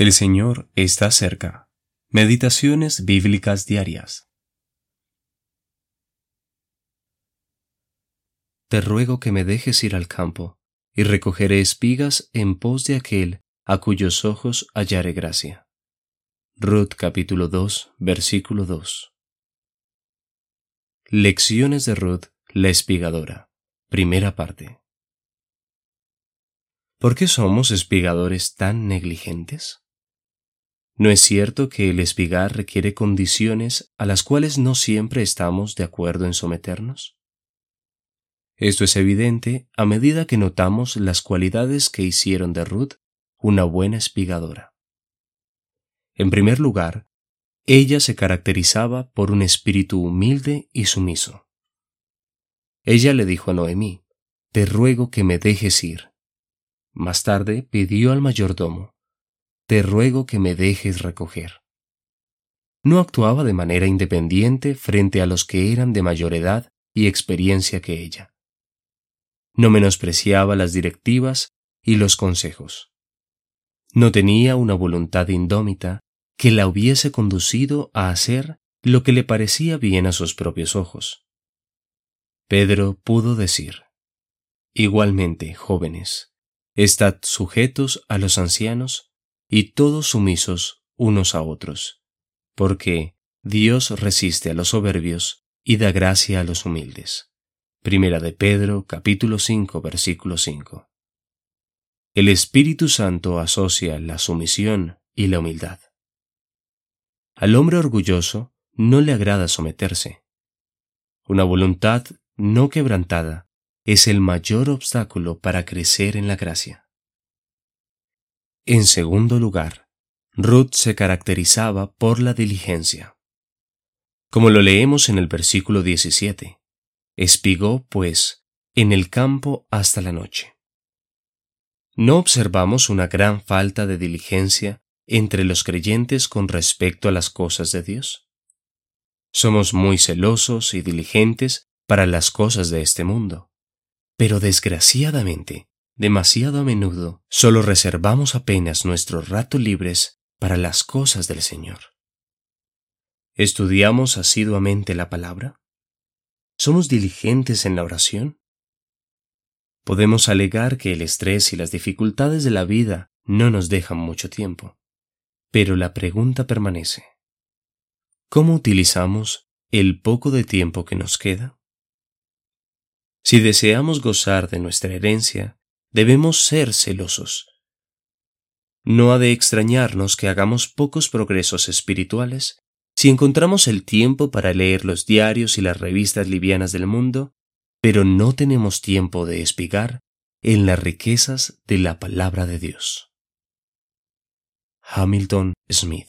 El Señor está cerca. Meditaciones bíblicas diarias. Te ruego que me dejes ir al campo, y recogeré espigas en pos de aquel a cuyos ojos hallare gracia. Ruth capítulo 2, versículo 2. Lecciones de Ruth, la espigadora. Primera parte. ¿Por qué somos espigadores tan negligentes? ¿No es cierto que el espigar requiere condiciones a las cuales no siempre estamos de acuerdo en someternos? Esto es evidente a medida que notamos las cualidades que hicieron de Ruth una buena espigadora. En primer lugar, ella se caracterizaba por un espíritu humilde y sumiso. Ella le dijo a Noemí, Te ruego que me dejes ir. Más tarde pidió al mayordomo, te ruego que me dejes recoger. No actuaba de manera independiente frente a los que eran de mayor edad y experiencia que ella. No menospreciaba las directivas y los consejos. No tenía una voluntad indómita que la hubiese conducido a hacer lo que le parecía bien a sus propios ojos. Pedro pudo decir, Igualmente, jóvenes, estad sujetos a los ancianos y todos sumisos unos a otros, porque Dios resiste a los soberbios y da gracia a los humildes. Primera de Pedro, capítulo 5, versículo 5. El Espíritu Santo asocia la sumisión y la humildad. Al hombre orgulloso no le agrada someterse. Una voluntad no quebrantada es el mayor obstáculo para crecer en la gracia. En segundo lugar, Ruth se caracterizaba por la diligencia. Como lo leemos en el versículo 17, espigó, pues, en el campo hasta la noche. ¿No observamos una gran falta de diligencia entre los creyentes con respecto a las cosas de Dios? Somos muy celosos y diligentes para las cosas de este mundo, pero desgraciadamente demasiado a menudo solo reservamos apenas nuestros ratos libres para las cosas del Señor. ¿Estudiamos asiduamente la palabra? ¿Somos diligentes en la oración? Podemos alegar que el estrés y las dificultades de la vida no nos dejan mucho tiempo, pero la pregunta permanece. ¿Cómo utilizamos el poco de tiempo que nos queda? Si deseamos gozar de nuestra herencia, debemos ser celosos. No ha de extrañarnos que hagamos pocos progresos espirituales si encontramos el tiempo para leer los diarios y las revistas livianas del mundo, pero no tenemos tiempo de espigar en las riquezas de la palabra de Dios. Hamilton Smith